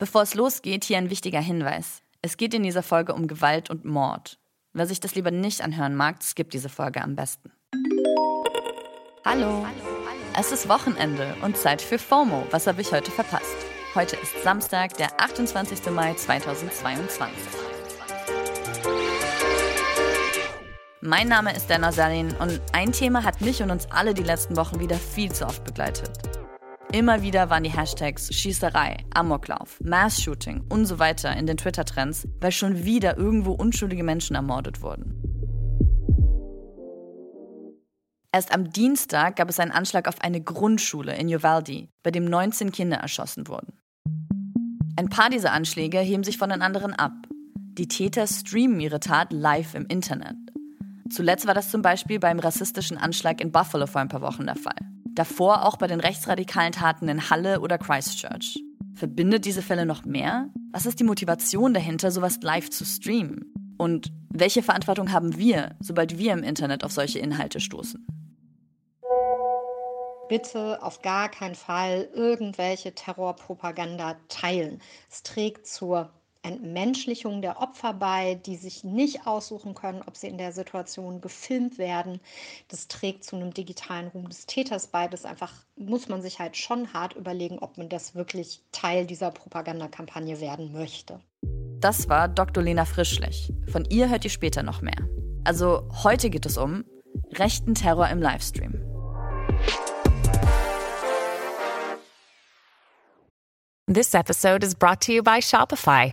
Bevor es losgeht, hier ein wichtiger Hinweis. Es geht in dieser Folge um Gewalt und Mord. Wer sich das lieber nicht anhören mag, skippt diese Folge am besten. Hallo. Es ist Wochenende und Zeit für FOMO. Was habe ich heute verpasst? Heute ist Samstag, der 28. Mai 2022. Mein Name ist Dana Salin und ein Thema hat mich und uns alle die letzten Wochen wieder viel zu oft begleitet. Immer wieder waren die Hashtags Schießerei, Amoklauf, Mass-Shooting und so weiter in den Twitter-Trends, weil schon wieder irgendwo unschuldige Menschen ermordet wurden. Erst am Dienstag gab es einen Anschlag auf eine Grundschule in Uvalde, bei dem 19 Kinder erschossen wurden. Ein paar dieser Anschläge heben sich von den anderen ab. Die Täter streamen ihre Tat live im Internet. Zuletzt war das zum Beispiel beim rassistischen Anschlag in Buffalo vor ein paar Wochen der Fall. Davor auch bei den rechtsradikalen Taten in Halle oder Christchurch. Verbindet diese Fälle noch mehr? Was ist die Motivation dahinter, sowas live zu streamen? Und welche Verantwortung haben wir, sobald wir im Internet auf solche Inhalte stoßen? Bitte auf gar keinen Fall irgendwelche Terrorpropaganda teilen. Es trägt zur Entmenschlichung der Opfer bei, die sich nicht aussuchen können, ob sie in der Situation gefilmt werden. Das trägt zu einem digitalen Ruhm des Täters bei. Das einfach muss man sich halt schon hart überlegen, ob man das wirklich Teil dieser Propagandakampagne werden möchte. Das war Dr. Lena Frischlich. Von ihr hört ihr später noch mehr. Also heute geht es um rechten Terror im Livestream. This episode is brought to you by Shopify.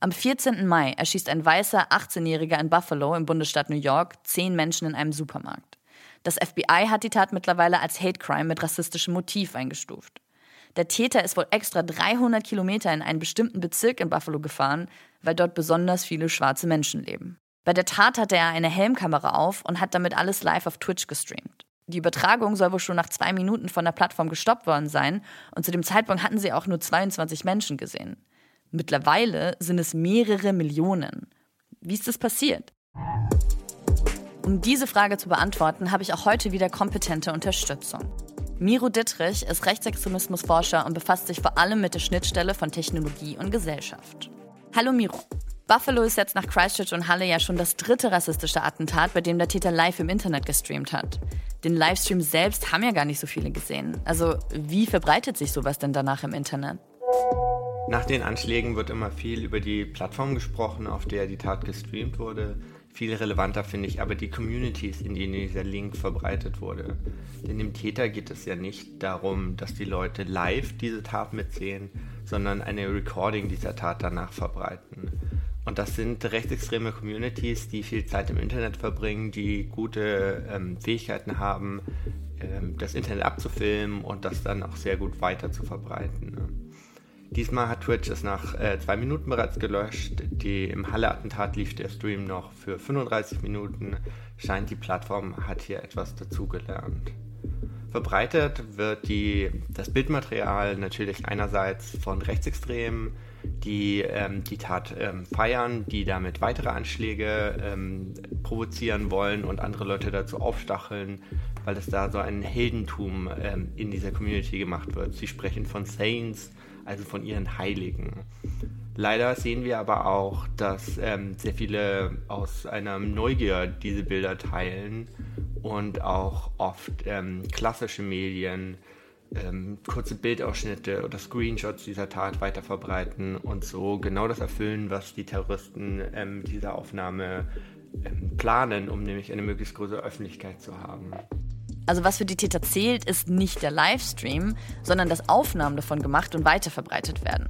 Am 14. Mai erschießt ein weißer 18-Jähriger in Buffalo im Bundesstaat New York zehn Menschen in einem Supermarkt. Das FBI hat die Tat mittlerweile als Hate Crime mit rassistischem Motiv eingestuft. Der Täter ist wohl extra 300 Kilometer in einen bestimmten Bezirk in Buffalo gefahren, weil dort besonders viele schwarze Menschen leben. Bei der Tat hatte er eine Helmkamera auf und hat damit alles live auf Twitch gestreamt. Die Übertragung soll wohl schon nach zwei Minuten von der Plattform gestoppt worden sein und zu dem Zeitpunkt hatten sie auch nur 22 Menschen gesehen. Mittlerweile sind es mehrere Millionen. Wie ist das passiert? Um diese Frage zu beantworten, habe ich auch heute wieder kompetente Unterstützung. Miro Dittrich ist Rechtsextremismusforscher und befasst sich vor allem mit der Schnittstelle von Technologie und Gesellschaft. Hallo Miro. Buffalo ist jetzt nach Christchurch und Halle ja schon das dritte rassistische Attentat, bei dem der Täter live im Internet gestreamt hat. Den Livestream selbst haben ja gar nicht so viele gesehen. Also wie verbreitet sich sowas denn danach im Internet? Nach den Anschlägen wird immer viel über die Plattform gesprochen, auf der die Tat gestreamt wurde. Viel relevanter finde ich aber die Communities, in denen dieser Link verbreitet wurde. Denn dem Täter geht es ja nicht darum, dass die Leute live diese Tat mitsehen, sondern eine Recording dieser Tat danach verbreiten. Und das sind rechtsextreme Communities, die viel Zeit im Internet verbringen, die gute ähm, Fähigkeiten haben, ähm, das Internet abzufilmen und das dann auch sehr gut weiter zu verbreiten. Ne? Diesmal hat Twitch es nach äh, zwei Minuten bereits gelöscht. Die, Im Halle-Attentat lief der Stream noch für 35 Minuten. Scheint die Plattform hat hier etwas dazugelernt. Verbreitet wird die, das Bildmaterial natürlich einerseits von Rechtsextremen, die ähm, die Tat ähm, feiern, die damit weitere Anschläge ähm, provozieren wollen und andere Leute dazu aufstacheln, weil es da so ein Heldentum ähm, in dieser Community gemacht wird. Sie sprechen von Saints, also von ihren Heiligen. Leider sehen wir aber auch, dass ähm, sehr viele aus einer Neugier diese Bilder teilen und auch oft ähm, klassische Medien ähm, kurze Bildausschnitte oder Screenshots dieser Tat weiterverbreiten und so genau das erfüllen, was die Terroristen ähm, dieser Aufnahme ähm, planen, um nämlich eine möglichst große Öffentlichkeit zu haben. Also was für die Täter zählt, ist nicht der Livestream, sondern dass Aufnahmen davon gemacht und weiterverbreitet werden.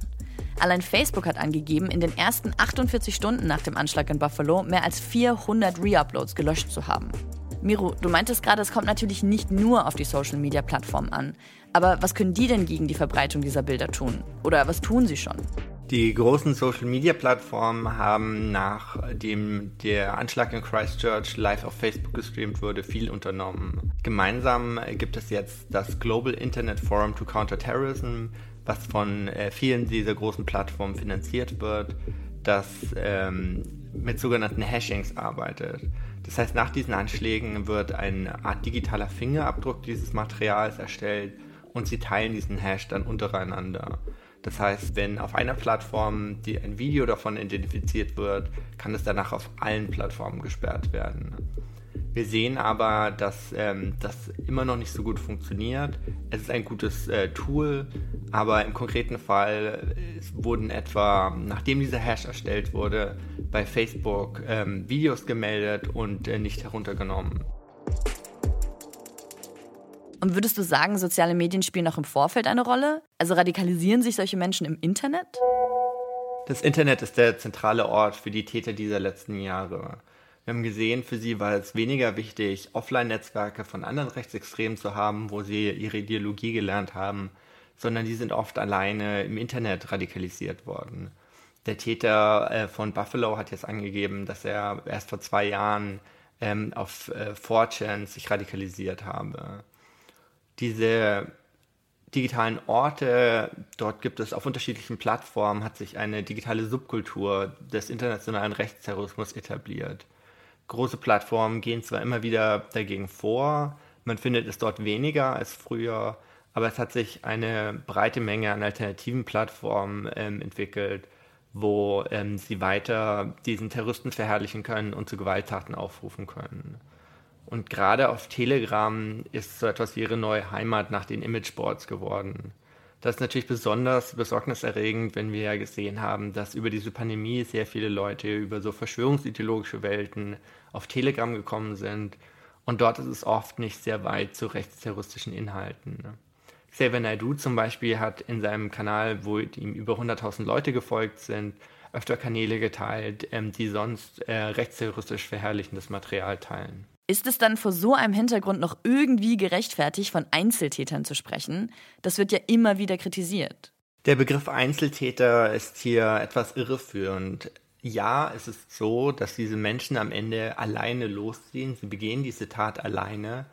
Allein Facebook hat angegeben, in den ersten 48 Stunden nach dem Anschlag in Buffalo mehr als 400 Reuploads gelöscht zu haben. Miro, du meintest gerade, es kommt natürlich nicht nur auf die Social-Media-Plattformen an. Aber was können die denn gegen die Verbreitung dieser Bilder tun? Oder was tun sie schon? Die großen Social-Media-Plattformen haben, nachdem der Anschlag in Christchurch live auf Facebook gestreamt wurde, viel unternommen. Gemeinsam gibt es jetzt das Global Internet Forum to Counter Terrorism, was von äh, vielen dieser großen Plattformen finanziert wird, das ähm, mit sogenannten Hashings arbeitet. Das heißt, nach diesen Anschlägen wird eine Art digitaler Fingerabdruck dieses Materials erstellt und sie teilen diesen Hash dann untereinander. Das heißt, wenn auf einer Plattform die ein Video davon identifiziert wird, kann es danach auf allen Plattformen gesperrt werden. Wir sehen aber, dass ähm, das immer noch nicht so gut funktioniert. Es ist ein gutes äh, Tool, aber im konkreten Fall äh, wurden etwa, nachdem dieser Hash erstellt wurde, bei Facebook ähm, Videos gemeldet und äh, nicht heruntergenommen. Und würdest du sagen, soziale Medien spielen auch im Vorfeld eine Rolle? Also radikalisieren sich solche Menschen im Internet? Das Internet ist der zentrale Ort für die Täter dieser letzten Jahre. Wir haben gesehen, für sie war es weniger wichtig, Offline-Netzwerke von anderen Rechtsextremen zu haben, wo sie ihre Ideologie gelernt haben, sondern die sind oft alleine im Internet radikalisiert worden. Der Täter äh, von Buffalo hat jetzt angegeben, dass er erst vor zwei Jahren ähm, auf äh, 4chan sich radikalisiert habe diese digitalen Orte, dort gibt es auf unterschiedlichen Plattformen, hat sich eine digitale Subkultur des internationalen Rechtsterrorismus etabliert. Große Plattformen gehen zwar immer wieder dagegen vor, man findet es dort weniger als früher, aber es hat sich eine breite Menge an alternativen Plattformen ähm, entwickelt, wo ähm, sie weiter diesen Terroristen verherrlichen können und zu Gewalttaten aufrufen können. Und gerade auf Telegram ist so etwas wie ihre neue Heimat nach den Imageboards geworden. Das ist natürlich besonders besorgniserregend, wenn wir ja gesehen haben, dass über diese Pandemie sehr viele Leute über so verschwörungsideologische Welten auf Telegram gekommen sind. Und dort ist es oft nicht sehr weit zu rechtsterroristischen Inhalten. Xavier Naidoo zum Beispiel hat in seinem Kanal, wo ihm über 100.000 Leute gefolgt sind, öfter Kanäle geteilt, ähm, die sonst äh, rechtsterroristisch verherrlichendes Material teilen. Ist es dann vor so einem Hintergrund noch irgendwie gerechtfertigt, von Einzeltätern zu sprechen? Das wird ja immer wieder kritisiert. Der Begriff Einzeltäter ist hier etwas irreführend. Ja, es ist so, dass diese Menschen am Ende alleine losziehen. Sie begehen diese Tat alleine.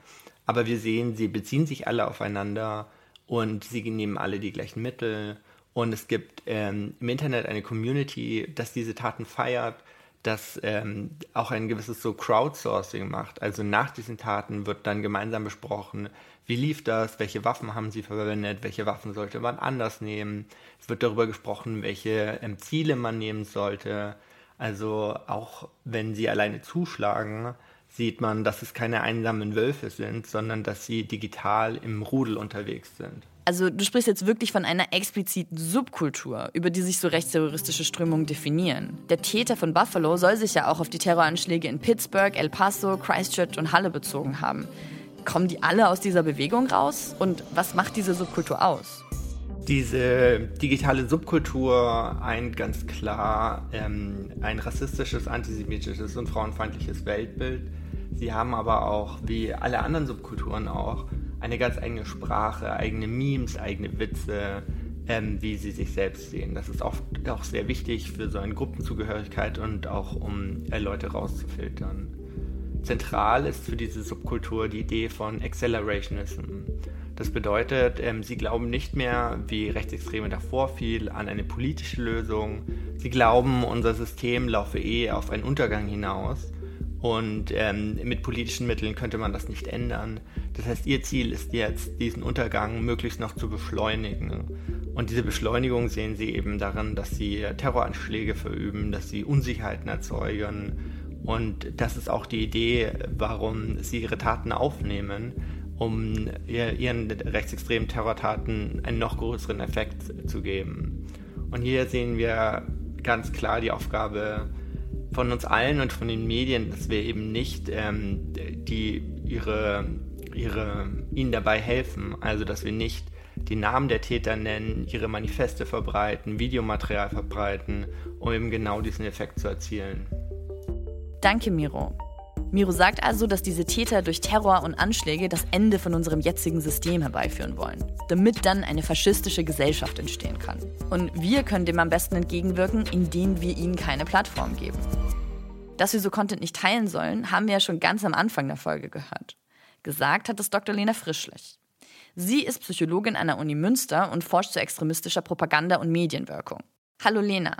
Aber wir sehen, sie beziehen sich alle aufeinander und sie nehmen alle die gleichen Mittel. Und es gibt ähm, im Internet eine Community, das diese Taten feiert das ähm, auch ein gewisses so Crowdsourcing macht. Also nach diesen Taten wird dann gemeinsam besprochen, wie lief das, welche Waffen haben sie verwendet, welche Waffen sollte man anders nehmen. Es wird darüber gesprochen, welche ähm, Ziele man nehmen sollte. Also auch wenn sie alleine zuschlagen, sieht man, dass es keine einsamen Wölfe sind, sondern dass sie digital im Rudel unterwegs sind. Also du sprichst jetzt wirklich von einer expliziten Subkultur, über die sich so rechtsterroristische Strömungen definieren. Der Täter von Buffalo soll sich ja auch auf die Terroranschläge in Pittsburgh, El Paso, Christchurch und Halle bezogen haben. Kommen die alle aus dieser Bewegung raus? Und was macht diese Subkultur aus? Diese digitale Subkultur eint ganz klar ähm, ein rassistisches, antisemitisches und frauenfeindliches Weltbild. Sie haben aber auch, wie alle anderen Subkulturen auch, eine ganz eigene Sprache, eigene Memes, eigene Witze, ähm, wie sie sich selbst sehen. Das ist oft auch sehr wichtig für so eine Gruppenzugehörigkeit und auch um äh, Leute rauszufiltern. Zentral ist für diese Subkultur die Idee von Accelerationism. Das bedeutet, ähm, sie glauben nicht mehr, wie Rechtsextreme davor viel, an eine politische Lösung. Sie glauben, unser System laufe eh auf einen Untergang hinaus und ähm, mit politischen Mitteln könnte man das nicht ändern. Das heißt, ihr Ziel ist jetzt, diesen Untergang möglichst noch zu beschleunigen. Und diese Beschleunigung sehen sie eben darin, dass sie Terroranschläge verüben, dass sie Unsicherheiten erzeugen. Und das ist auch die Idee, warum sie ihre Taten aufnehmen, um ihren rechtsextremen Terrortaten einen noch größeren Effekt zu geben. Und hier sehen wir ganz klar die Aufgabe von uns allen und von den Medien, dass wir eben nicht ähm, die ihre ihre, ihnen dabei helfen. Also, dass wir nicht die Namen der Täter nennen, ihre Manifeste verbreiten, Videomaterial verbreiten, um eben genau diesen Effekt zu erzielen. Danke, Miro. Miro sagt also, dass diese Täter durch Terror und Anschläge das Ende von unserem jetzigen System herbeiführen wollen, damit dann eine faschistische Gesellschaft entstehen kann. Und wir können dem am besten entgegenwirken, indem wir ihnen keine Plattform geben. Dass wir so Content nicht teilen sollen, haben wir ja schon ganz am Anfang der Folge gehört. Gesagt hat es Dr. Lena Frischlich. Sie ist Psychologin an der Uni Münster und forscht zu extremistischer Propaganda und Medienwirkung. Hallo Lena.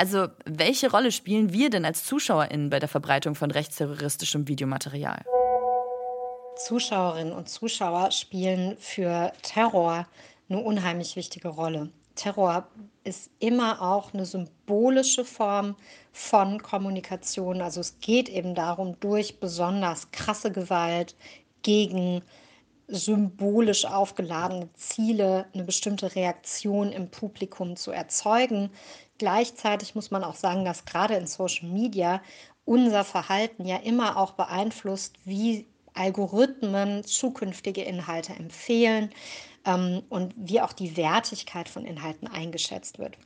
Also, welche Rolle spielen wir denn als ZuschauerInnen bei der Verbreitung von rechtsterroristischem Videomaterial? Zuschauerinnen und Zuschauer spielen für Terror eine unheimlich wichtige Rolle. Terror ist immer auch eine symbolische Form von Kommunikation. Also es geht eben darum, durch besonders krasse Gewalt gegen symbolisch aufgeladene Ziele eine bestimmte Reaktion im Publikum zu erzeugen. Gleichzeitig muss man auch sagen, dass gerade in Social Media unser Verhalten ja immer auch beeinflusst, wie Algorithmen zukünftige Inhalte empfehlen, ähm, und wie auch die Wertigkeit von Inhalten eingeschätzt wird.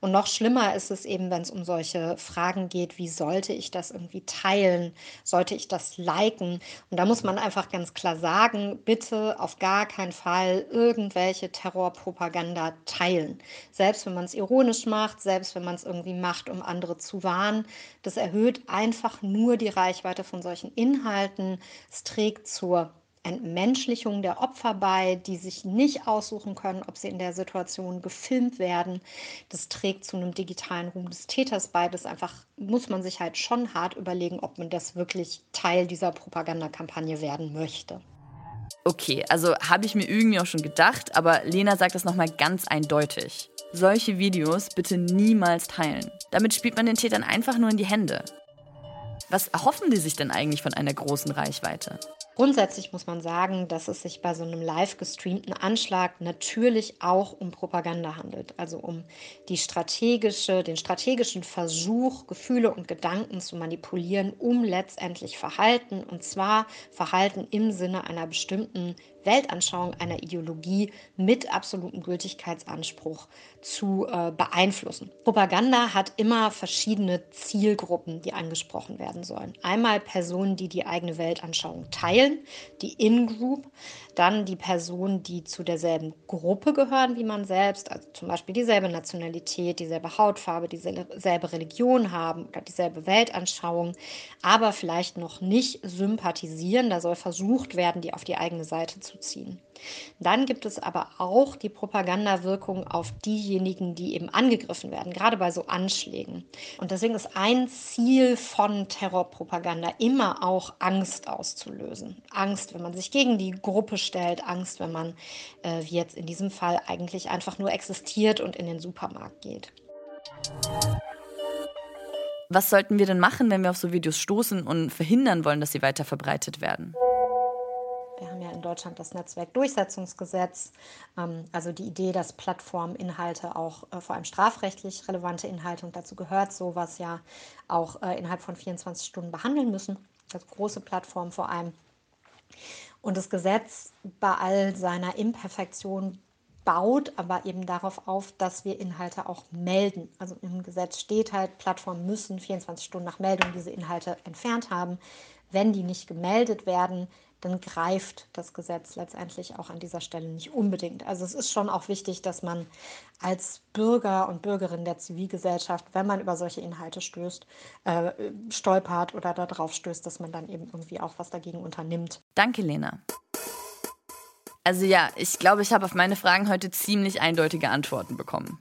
Und noch schlimmer ist es eben, wenn es um solche Fragen geht, wie sollte ich das irgendwie teilen, sollte ich das liken? Und da muss man einfach ganz klar sagen, bitte auf gar keinen Fall irgendwelche Terrorpropaganda teilen. Selbst wenn man es ironisch macht, selbst wenn man es irgendwie macht, um andere zu warnen, das erhöht einfach nur die Reichweite von solchen Inhalten. Es trägt zur Entmenschlichung der Opfer bei, die sich nicht aussuchen können, ob sie in der Situation gefilmt werden. Das trägt zu einem digitalen Ruhm des Täters bei. Das einfach muss man sich halt schon hart überlegen, ob man das wirklich Teil dieser Propagandakampagne werden möchte. Okay, also habe ich mir irgendwie auch schon gedacht, aber Lena sagt das nochmal ganz eindeutig. Solche Videos bitte niemals teilen. Damit spielt man den Tätern einfach nur in die Hände. Was erhoffen die sich denn eigentlich von einer großen Reichweite? Grundsätzlich muss man sagen, dass es sich bei so einem live gestreamten Anschlag natürlich auch um Propaganda handelt, also um die strategische, den strategischen Versuch, Gefühle und Gedanken zu manipulieren, um letztendlich Verhalten, und zwar Verhalten im Sinne einer bestimmten Weltanschauung, einer Ideologie mit absolutem Gültigkeitsanspruch zu äh, beeinflussen. Propaganda hat immer verschiedene Zielgruppen, die angesprochen werden sollen. Einmal Personen, die die eigene Weltanschauung teilen, die In-Group, dann die Personen, die zu derselben Gruppe gehören wie man selbst, also zum Beispiel dieselbe Nationalität, dieselbe Hautfarbe, dieselbe Religion haben oder dieselbe Weltanschauung, aber vielleicht noch nicht sympathisieren. Da soll versucht werden, die auf die eigene Seite zu ziehen. Dann gibt es aber auch die Propagandawirkung auf diejenigen, die eben angegriffen werden, gerade bei so Anschlägen. Und deswegen ist ein Ziel von Terrorpropaganda immer auch Angst auszulösen. Angst, wenn man sich gegen die Gruppe stellt, Angst, wenn man, äh, wie jetzt in diesem Fall, eigentlich einfach nur existiert und in den Supermarkt geht. Was sollten wir denn machen, wenn wir auf so Videos stoßen und verhindern wollen, dass sie weiter verbreitet werden? In Deutschland das Netzwerkdurchsetzungsgesetz, ähm, also die Idee, dass Plattforminhalte auch äh, vor allem strafrechtlich relevante Inhalte und dazu gehört sowas ja auch äh, innerhalb von 24 Stunden behandeln müssen. Also große Plattformen vor allem. Und das Gesetz bei all seiner Imperfektion baut aber eben darauf auf, dass wir Inhalte auch melden. Also im Gesetz steht halt, Plattformen müssen 24 Stunden nach Meldung diese Inhalte entfernt haben. Wenn die nicht gemeldet werden, dann greift das Gesetz letztendlich auch an dieser Stelle nicht unbedingt. Also es ist schon auch wichtig, dass man als Bürger und Bürgerin der Zivilgesellschaft, wenn man über solche Inhalte stößt, äh, stolpert oder darauf stößt, dass man dann eben irgendwie auch was dagegen unternimmt. Danke, Lena. Also ja, ich glaube, ich habe auf meine Fragen heute ziemlich eindeutige Antworten bekommen.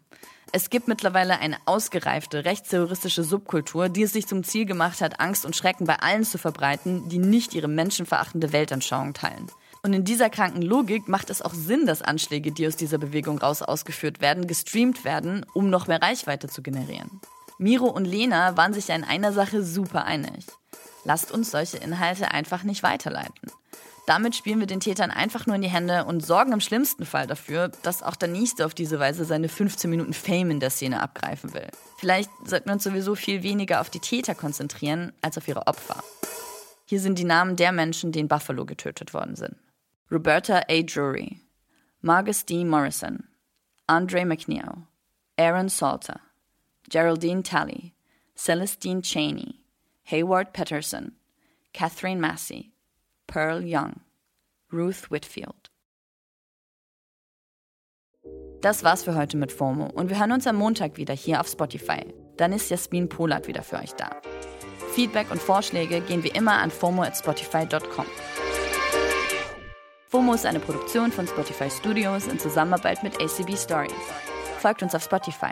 Es gibt mittlerweile eine ausgereifte rechtsterroristische Subkultur, die es sich zum Ziel gemacht hat, Angst und Schrecken bei allen zu verbreiten, die nicht ihre menschenverachtende Weltanschauung teilen. Und in dieser kranken Logik macht es auch Sinn, dass Anschläge, die aus dieser Bewegung raus ausgeführt werden, gestreamt werden, um noch mehr Reichweite zu generieren. Miro und Lena waren sich ja in einer Sache super einig. Lasst uns solche Inhalte einfach nicht weiterleiten. Damit spielen wir den Tätern einfach nur in die Hände und sorgen im schlimmsten Fall dafür, dass auch der Nächste auf diese Weise seine 15 Minuten Fame in der Szene abgreifen will. Vielleicht sollten wir uns sowieso viel weniger auf die Täter konzentrieren als auf ihre Opfer. Hier sind die Namen der Menschen, die in Buffalo getötet worden sind. Roberta A. Drury, Margus D. Morrison, Andre McNeil, Aaron Salter, Geraldine Talley, Celestine Cheney, Hayward Patterson, Catherine Massey, Pearl Young, Ruth Whitfield. Das war's für heute mit FOMO und wir hören uns am Montag wieder hier auf Spotify. Dann ist Jasmin Polat wieder für euch da. Feedback und Vorschläge gehen wie immer an FOMO at Spotify.com. FOMO ist eine Produktion von Spotify Studios in Zusammenarbeit mit ACB Stories. Folgt uns auf Spotify.